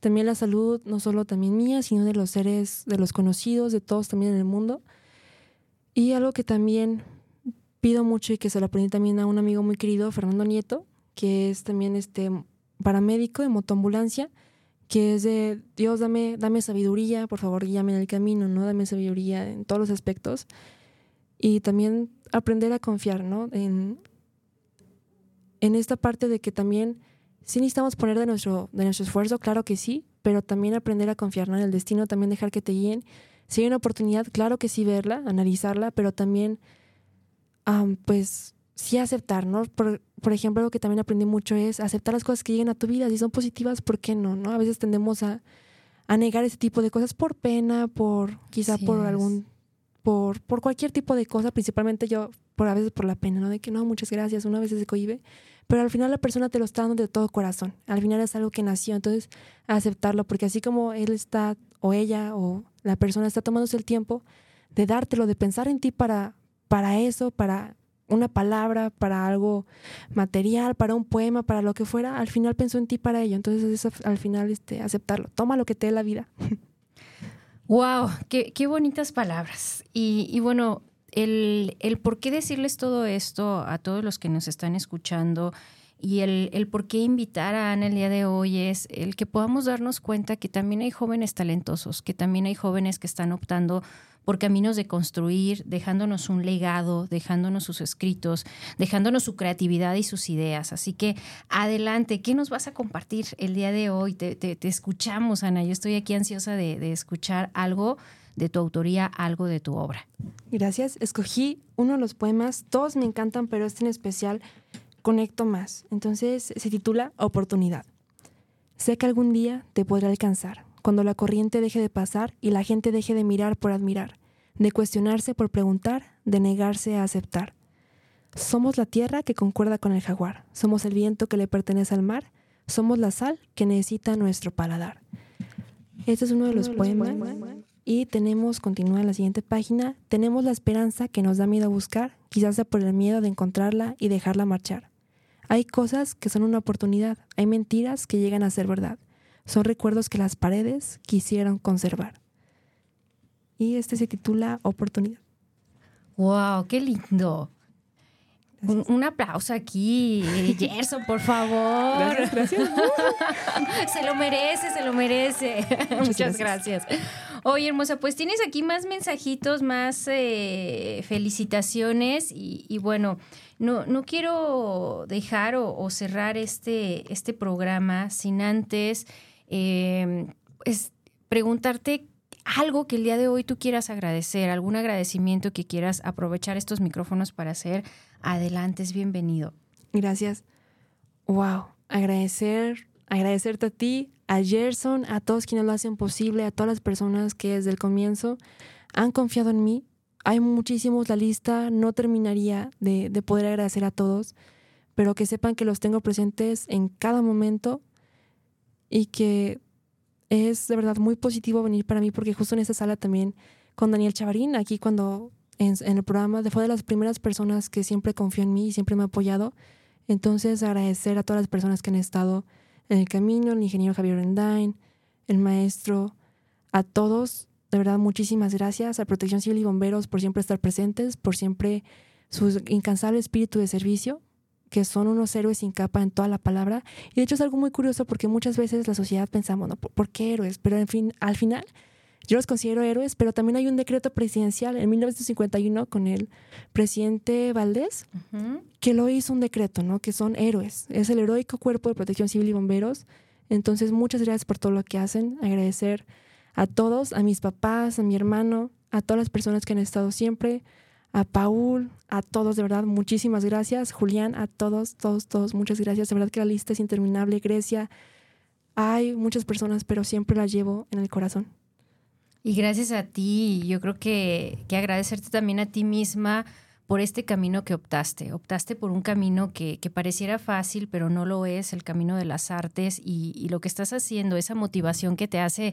También la salud, no solo también mía, sino de los seres, de los conocidos, de todos también en el mundo. Y algo que también pido mucho y que se lo aprendí también a un amigo muy querido, Fernando Nieto, que es también este paramédico de motoambulancia que es de Dios, dame, dame sabiduría, por favor, guíame en el camino, ¿no? Dame sabiduría en todos los aspectos. Y también aprender a confiar, ¿no? En, en esta parte de que también sí necesitamos poner de nuestro, de nuestro esfuerzo, claro que sí, pero también aprender a confiar ¿no? en el destino, también dejar que te guíen. Si hay una oportunidad, claro que sí verla, analizarla, pero también, um, pues, sí aceptar, ¿no? Por, por, ejemplo, algo que también aprendí mucho es aceptar las cosas que lleguen a tu vida. Si son positivas, ¿por qué no? ¿no? A veces tendemos a, a negar ese tipo de cosas por pena, por quizá por es. algún, por, por cualquier tipo de cosa, principalmente yo, por a veces por la pena, ¿no? De que no, muchas gracias, una vez se cohibe, pero al final la persona te lo está dando de todo corazón. Al final es algo que nació, entonces aceptarlo, porque así como él está, o ella, o la persona está tomándose el tiempo de dártelo, de pensar en ti para, para eso, para una palabra, para algo material, para un poema, para lo que fuera, al final pensó en ti para ello. Entonces es al final este, aceptarlo. Toma lo que te dé la vida. [LAUGHS] Wow, qué, qué bonitas palabras. Y, y bueno, el, el, por qué decirles todo esto a todos los que nos están escuchando y el, el por qué invitar a Ana el día de hoy es el que podamos darnos cuenta que también hay jóvenes talentosos, que también hay jóvenes que están optando por caminos de construir, dejándonos un legado, dejándonos sus escritos, dejándonos su creatividad y sus ideas. Así que adelante, ¿qué nos vas a compartir el día de hoy? Te, te, te escuchamos, Ana. Yo estoy aquí ansiosa de, de escuchar algo de tu autoría, algo de tu obra. Gracias. Escogí uno de los poemas, todos me encantan, pero este en especial conecto más. Entonces se titula Oportunidad. Sé que algún día te podrá alcanzar cuando la corriente deje de pasar y la gente deje de mirar por admirar, de cuestionarse por preguntar, de negarse a aceptar. Somos la tierra que concuerda con el jaguar, somos el viento que le pertenece al mar, somos la sal que necesita nuestro paladar. Este es uno de los poemas. Y tenemos, continúa en la siguiente página, tenemos la esperanza que nos da miedo a buscar, quizás sea por el miedo de encontrarla y dejarla marchar. Hay cosas que son una oportunidad, hay mentiras que llegan a ser verdad. Son recuerdos que las paredes quisieron conservar. Y este se titula Oportunidad. ¡Wow! ¡Qué lindo! Un, un, aplauso aquí, [LAUGHS] Gerson, por favor. Gracias, gracias. [LAUGHS] se lo merece, se lo merece. [LAUGHS] Muchas, Muchas gracias. gracias. Oye, hermosa, pues tienes aquí más mensajitos, más eh, felicitaciones y, y, bueno, no, no quiero dejar o, o, cerrar este, este programa sin antes eh, es preguntarte algo que el día de hoy tú quieras agradecer, algún agradecimiento que quieras aprovechar estos micrófonos para hacer, adelante, es bienvenido. Gracias. Wow, agradecer, agradecerte a ti, a Gerson, a todos quienes lo hacen posible, a todas las personas que desde el comienzo han confiado en mí. Hay muchísimos, la lista no terminaría de, de poder agradecer a todos, pero que sepan que los tengo presentes en cada momento y que es de verdad muy positivo venir para mí porque justo en esa sala también con Daniel Chavarín, aquí cuando en, el programa, fue de las primeras personas que siempre confió en mí y siempre me ha apoyado. Entonces agradecer a todas las personas que han estado en el camino, el ingeniero Javier Rendain, el maestro, a todos, de verdad muchísimas gracias a Protección Civil y Bomberos por siempre estar presentes, por siempre su incansable espíritu de servicio, que son unos héroes sin capa en toda la palabra. Y de hecho es algo muy curioso porque muchas veces la sociedad pensamos, ¿no? ¿Por qué héroes? Pero en fin, al final yo los considero héroes, pero también hay un decreto presidencial en 1951 con el presidente Valdés, uh -huh. que lo hizo un decreto, ¿no? Que son héroes. Es el heroico cuerpo de protección civil y bomberos. Entonces, muchas gracias por todo lo que hacen. Agradecer a todos, a mis papás, a mi hermano, a todas las personas que han estado siempre, a Paul, a todos, de verdad, muchísimas gracias. Julián, a todos, todos, todos, muchas gracias. De verdad que la lista es interminable. Grecia, hay muchas personas, pero siempre las llevo en el corazón. Y gracias a ti, yo creo que, que agradecerte también a ti misma por este camino que optaste. Optaste por un camino que, que pareciera fácil, pero no lo es, el camino de las artes y, y, lo que estás haciendo, esa motivación que te hace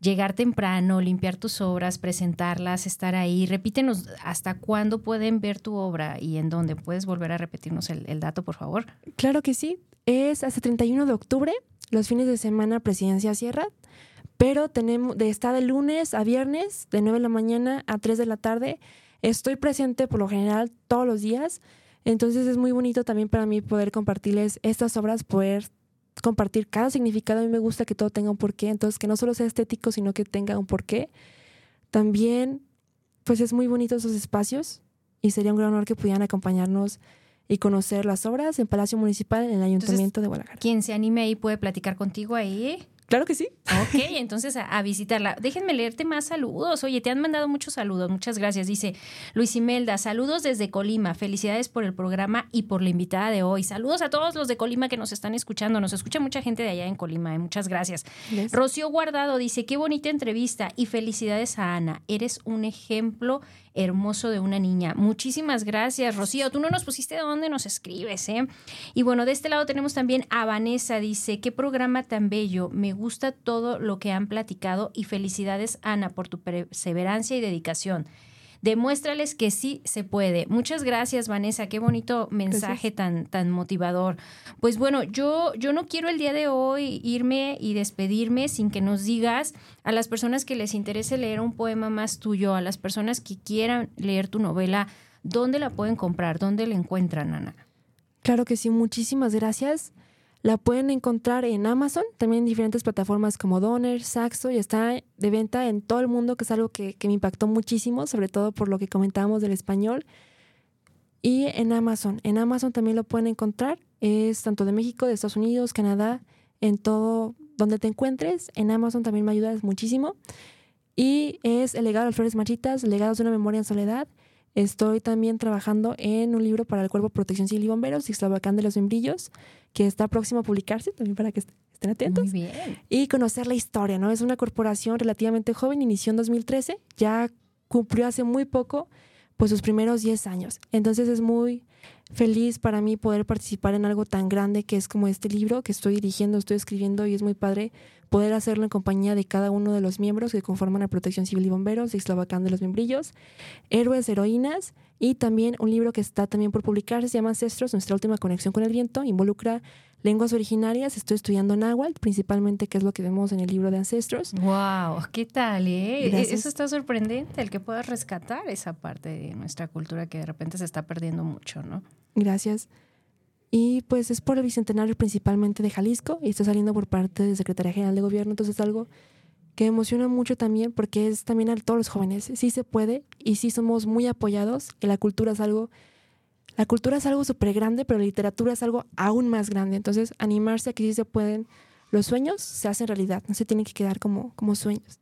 llegar temprano, limpiar tus obras, presentarlas, estar ahí. Repítenos hasta cuándo pueden ver tu obra y en dónde. ¿Puedes volver a repetirnos el, el dato, por favor? Claro que sí. Es hasta 31 de octubre, los fines de semana Presidencia Sierra. Pero tenemos de estar de lunes a viernes, de 9 de la mañana a 3 de la tarde. Estoy presente por lo general todos los días, entonces es muy bonito también para mí poder compartirles estas obras, poder compartir cada significado. A mí me gusta que todo tenga un porqué, entonces que no solo sea estético, sino que tenga un porqué. También, pues es muy bonito esos espacios y sería un gran honor que pudieran acompañarnos y conocer las obras en Palacio Municipal, en el Ayuntamiento entonces, de Guadalajara. Quien se anime ahí puede platicar contigo ahí. Claro que sí. Ok, entonces a, a, visitarla. Déjenme leerte más saludos. Oye, te han mandado muchos saludos. Muchas gracias. Dice Luis Imelda, saludos desde Colima. Felicidades por el programa y por la invitada de hoy. Saludos a todos los de Colima que nos están escuchando. Nos escucha mucha gente de allá en Colima. ¿eh? Muchas gracias. Yes. Rocío Guardado dice, qué bonita entrevista y felicidades a Ana. Eres un ejemplo hermoso de una niña. Muchísimas gracias, Rocío. Tú no nos pusiste de dónde nos escribes, ¿eh? Y bueno, de este lado tenemos también a Vanessa. Dice, qué programa tan bello. Me gusta todo lo que han platicado y felicidades, Ana, por tu perseverancia y dedicación. Demuéstrales que sí se puede. Muchas gracias, Vanessa. Qué bonito mensaje tan, tan motivador. Pues bueno, yo, yo no quiero el día de hoy irme y despedirme sin que nos digas a las personas que les interese leer un poema más tuyo, a las personas que quieran leer tu novela, ¿dónde la pueden comprar? ¿Dónde la encuentran, Ana? Claro que sí, muchísimas gracias. La pueden encontrar en Amazon, también en diferentes plataformas como Donner, Saxo, y está de venta en todo el mundo, que es algo que, que, me impactó muchísimo, sobre todo por lo que comentábamos del español. Y en Amazon, en Amazon también lo pueden encontrar, es tanto de México, de Estados Unidos, Canadá, en todo donde te encuentres, en Amazon también me ayudas muchísimo. Y es El legado de las flores marchitas, Legados de una memoria en soledad. Estoy también trabajando en un libro para el Cuerpo de Protección Civil y Bomberos, Ixtlavacán de los Membrillos, que está próximo a publicarse, también para que estén atentos. Muy bien. Y conocer la historia, ¿no? Es una corporación relativamente joven, inició en 2013, ya cumplió hace muy poco pues sus primeros 10 años. Entonces es muy feliz para mí poder participar en algo tan grande que es como este libro que estoy dirigiendo, estoy escribiendo y es muy padre poder hacerlo en compañía de cada uno de los miembros que conforman la Protección Civil y Bomberos, de Ixtlavacán de los Membrillos, Héroes, Heroínas y también un libro que está también por publicarse, se llama Ancestros, nuestra última conexión con el viento, involucra lenguas originarias, estoy estudiando náhuatl, principalmente, que es lo que vemos en el libro de Ancestros. ¡Wow! ¿Qué tal? Eh? Gracias. Eso está sorprendente, el que puedas rescatar esa parte de nuestra cultura que de repente se está perdiendo mucho, ¿no? Gracias. Y pues es por el bicentenario principalmente de Jalisco y está saliendo por parte de Secretaría General de Gobierno, entonces es algo que emociona mucho también porque es también a todos los jóvenes. Sí se puede y sí somos muy apoyados y la cultura es algo la cultura es algo súper grande, pero la literatura es algo aún más grande. Entonces, animarse a que sí se pueden. Los sueños se hacen realidad, no se tienen que quedar como, como sueños.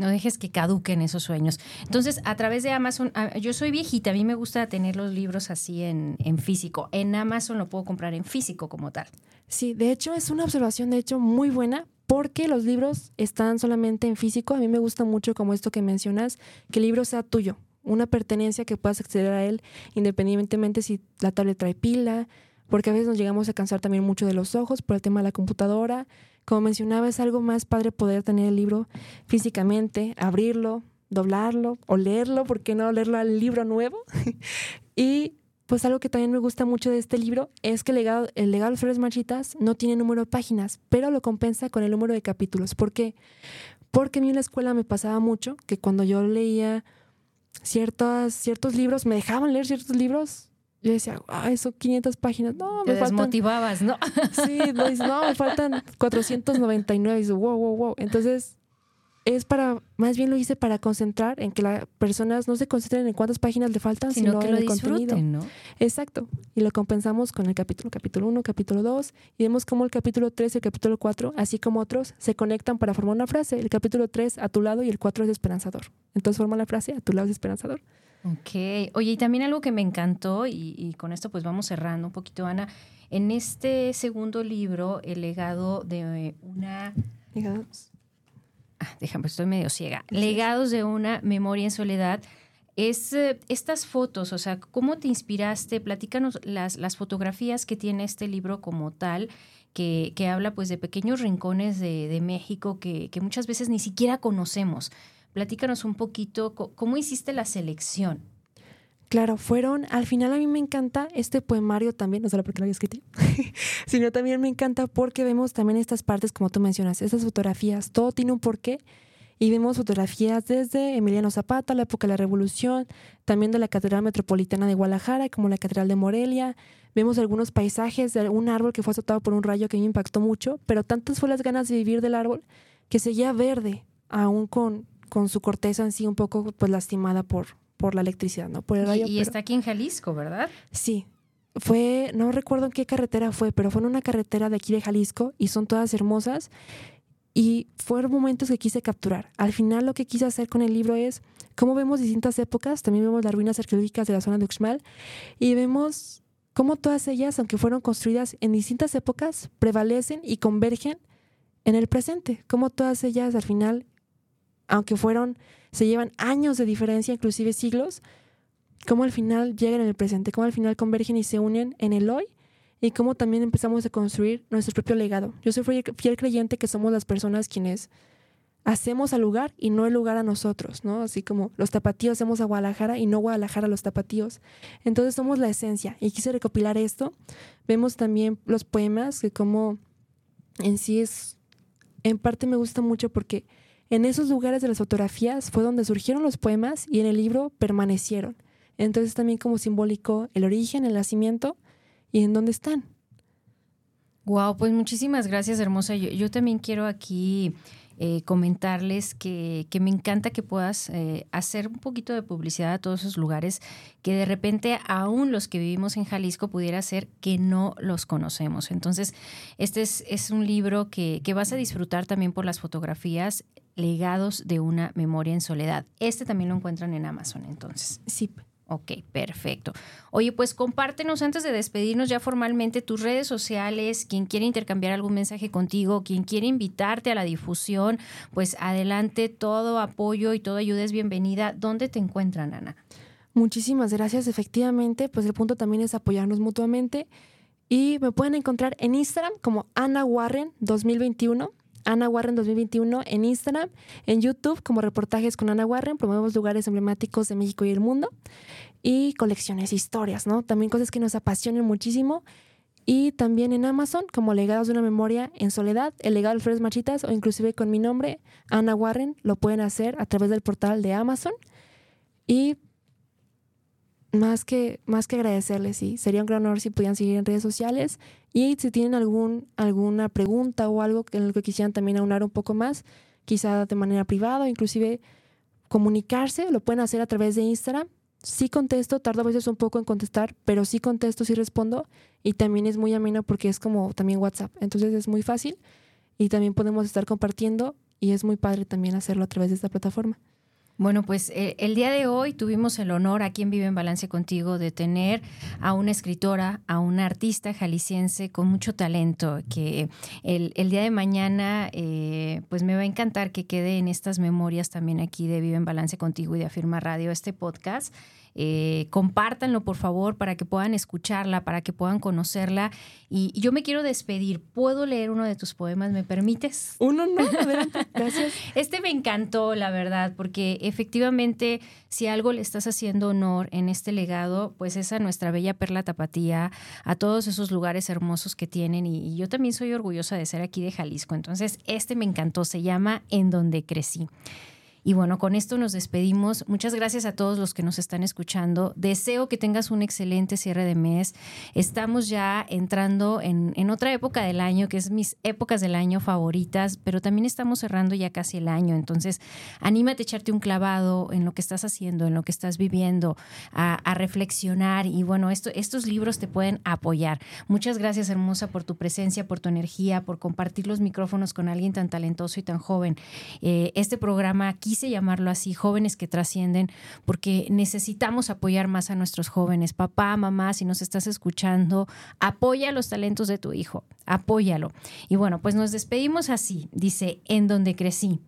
No dejes que caduquen esos sueños. Entonces, a través de Amazon, yo soy viejita, a mí me gusta tener los libros así en, en físico. En Amazon lo puedo comprar en físico como tal. Sí, de hecho es una observación, de hecho, muy buena, porque los libros están solamente en físico. A mí me gusta mucho como esto que mencionas, que el libro sea tuyo, una pertenencia que puedas acceder a él independientemente si la tablet trae pila, porque a veces nos llegamos a cansar también mucho de los ojos por el tema de la computadora. Como mencionaba, es algo más padre poder tener el libro físicamente, abrirlo, doblarlo o leerlo, ¿por qué no leerlo al libro nuevo? [LAUGHS] y pues algo que también me gusta mucho de este libro es que el legado, el legado de las flores marchitas no tiene número de páginas, pero lo compensa con el número de capítulos. ¿Por qué? Porque a mí en la escuela me pasaba mucho que cuando yo leía ciertos, ciertos libros, me dejaban leer ciertos libros. Yo decía, ay, son 500 páginas. No, Te me faltan. desmotivabas, ¿no? [LAUGHS] Sí, no, me faltan 499. Y dices, wow, wow, wow. Entonces, es para, más bien lo hice para concentrar en que las personas no se concentren en cuántas páginas le faltan, sino, que en lo el contenido. Exacto. Y lo compensamos con el capítulo, capítulo 1, capítulo 2, y vemos cómo el capítulo 3 y el capítulo 4, así como otros, se conectan para formar una frase. El capítulo 3 a tu lado y el 4 es esperanzador. Entonces forma la frase a tu lado es esperanzador. Ok. Oye, y también algo que me encantó, y, y con esto pues vamos cerrando un poquito, Ana, en este segundo libro, El legado de una... Digamos. Ah, déjame, estoy medio ciega. Legados de una memoria en soledad. Es eh, estas fotos, o sea, ¿cómo te inspiraste? Platícanos las, las fotografías que tiene este libro como tal, que, que habla pues de pequeños rincones de, de México que, que muchas veces ni siquiera conocemos. Platícanos un poquito, ¿cómo hiciste la selección? Claro, fueron, al final a mí me encanta este poemario también, no solo porque lo había escrito, sino también me encanta porque vemos también estas partes, como tú mencionas, estas fotografías, todo tiene un porqué y vemos fotografías desde Emiliano Zapata, la época de la Revolución, también de la Catedral Metropolitana de Guadalajara, como la Catedral de Morelia, vemos algunos paisajes de un árbol que fue azotado por un rayo que me impactó mucho, pero tantas fue las ganas de vivir del árbol que seguía verde, aún con, con su corteza en sí un poco pues lastimada por, por la electricidad, ¿no? Por el Y, rayo. y pero- está aquí en Jalisco, ¿verdad? Sí, fue, no recuerdo en qué carretera fue, pero fue en una carretera de aquí de Jalisco y son todas hermosas. Y fueron momentos que quise capturar. Al final lo que quise hacer con el libro es cómo vemos distintas épocas, también vemos las ruinas arqueológicas de la zona de Uxmal y vemos cómo todas ellas, aunque fueron construidas en distintas épocas, prevalecen y convergen en el presente. Cómo todas ellas al final, aunque fueron, se llevan años de diferencia, inclusive siglos, cómo al final llegan en el presente, cómo al final convergen y se unen en el hoy y cómo también empezamos a construir nuestro propio legado. Yo soy fiel- creyente que somos las personas quienes hacemos al lugar y no el lugar a nosotros, ¿no? Así como los tapatíos hacemos a Guadalajara y no Guadalajara a los tapatíos. Entonces somos la esencia y quise recopilar esto. Vemos también los poemas, que como en sí es, en parte me gusta mucho porque en esos lugares de las fotografías fue donde surgieron los poemas y en el libro permanecieron. Entonces también como simbólico el origen, el nacimiento y en dónde están. Wow, pues muchísimas gracias, hermosa. Yo, yo también quiero aquí eh, comentarles que, que me encanta que puedas eh, hacer un poquito de publicidad a todos esos lugares que de repente aún los que vivimos en Jalisco pudiera ser que no los conocemos. Entonces, este es, es un libro que, que vas a disfrutar también por las fotografías legados de una memoria en soledad. Este también lo encuentran en Amazon, entonces. Sí. Ok, perfecto. Oye, pues compártenos antes de despedirnos ya formalmente tus redes sociales, quien quiere intercambiar algún mensaje contigo, quien quiere invitarte a la difusión, pues adelante, todo apoyo y toda ayuda es bienvenida. ¿Dónde te encuentran, Ana? Muchísimas gracias. Efectivamente, pues el punto también es apoyarnos mutuamente. Y me pueden encontrar en Instagram como Ana Warren 2021. Ana Warren 2021 en Instagram, en YouTube como reportajes con Ana Warren, promovemos lugares emblemáticos de México y el mundo y colecciones, historias, ¿no? También cosas que nos apasionen muchísimo. Y también en Amazon como Legados de una Memoria en Soledad, El Legado de Flores Machitas o inclusive con mi nombre, Ana Warren, lo pueden hacer a través del portal de Amazon. Y más que, más que agradecerles, sí. Sería un gran honor si pudieran seguir en redes sociales. Y si tienen algún, alguna pregunta o algo en lo que quisieran también aunar un poco más, quizá de manera privada o inclusive comunicarse, lo pueden hacer a través de Instagram. Sí contesto, tardo a veces un poco en contestar, pero sí contesto, sí respondo. Y también es muy ameno porque es como también WhatsApp. Entonces es muy fácil y también podemos estar compartiendo y es muy padre también hacerlo a través de esta plataforma. Bueno, pues eh, el día de hoy tuvimos el honor aquí en Vive en Balance contigo de tener a una escritora, a una artista jalisciense con mucho talento, que el, el día de mañana eh, pues me va a encantar que quede en estas memorias también aquí de Vive en Balance contigo y de Afirma Radio este podcast. Eh, compártanlo por favor para que puedan escucharla, para que puedan conocerla. Y, y yo me quiero despedir. ¿Puedo leer uno de tus poemas? ¿Me permites? Uno no, adelante, [LAUGHS] gracias. Este me encantó, la verdad, porque efectivamente, si algo le estás haciendo honor en este legado, pues es a nuestra bella perla tapatía, a todos esos lugares hermosos que tienen. Y, y yo también soy orgullosa de ser aquí de Jalisco. Entonces, este me encantó, se llama En donde crecí. Y bueno, con esto nos despedimos. Muchas gracias a todos los que nos están escuchando. Deseo que tengas un excelente cierre de mes. Estamos ya entrando en, en, otra época del año, que es mis épocas del año favoritas, pero también estamos cerrando ya casi el año. Entonces, anímate a echarte un clavado en lo que estás haciendo, en lo que estás viviendo, a, a reflexionar. Y bueno, esto, estos libros te pueden apoyar. Muchas gracias, hermosa, por tu presencia, por tu energía, por compartir los micrófonos con alguien tan talentoso y tan joven. Eh, este programa aquí quise llamarlo así, jóvenes que trascienden, porque necesitamos apoyar más a nuestros jóvenes. Papá, mamá, si nos estás escuchando, apoya los talentos de tu hijo, apóyalo. Y bueno, pues nos despedimos así, dice, en donde crecí.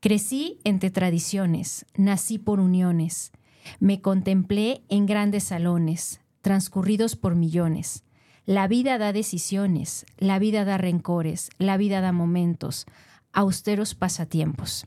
Crecí entre tradiciones, nací por uniones, me contemplé en grandes salones, transcurridos por millones. La vida da decisiones, la vida da rencores, la vida da momentos, austeros pasatiempos.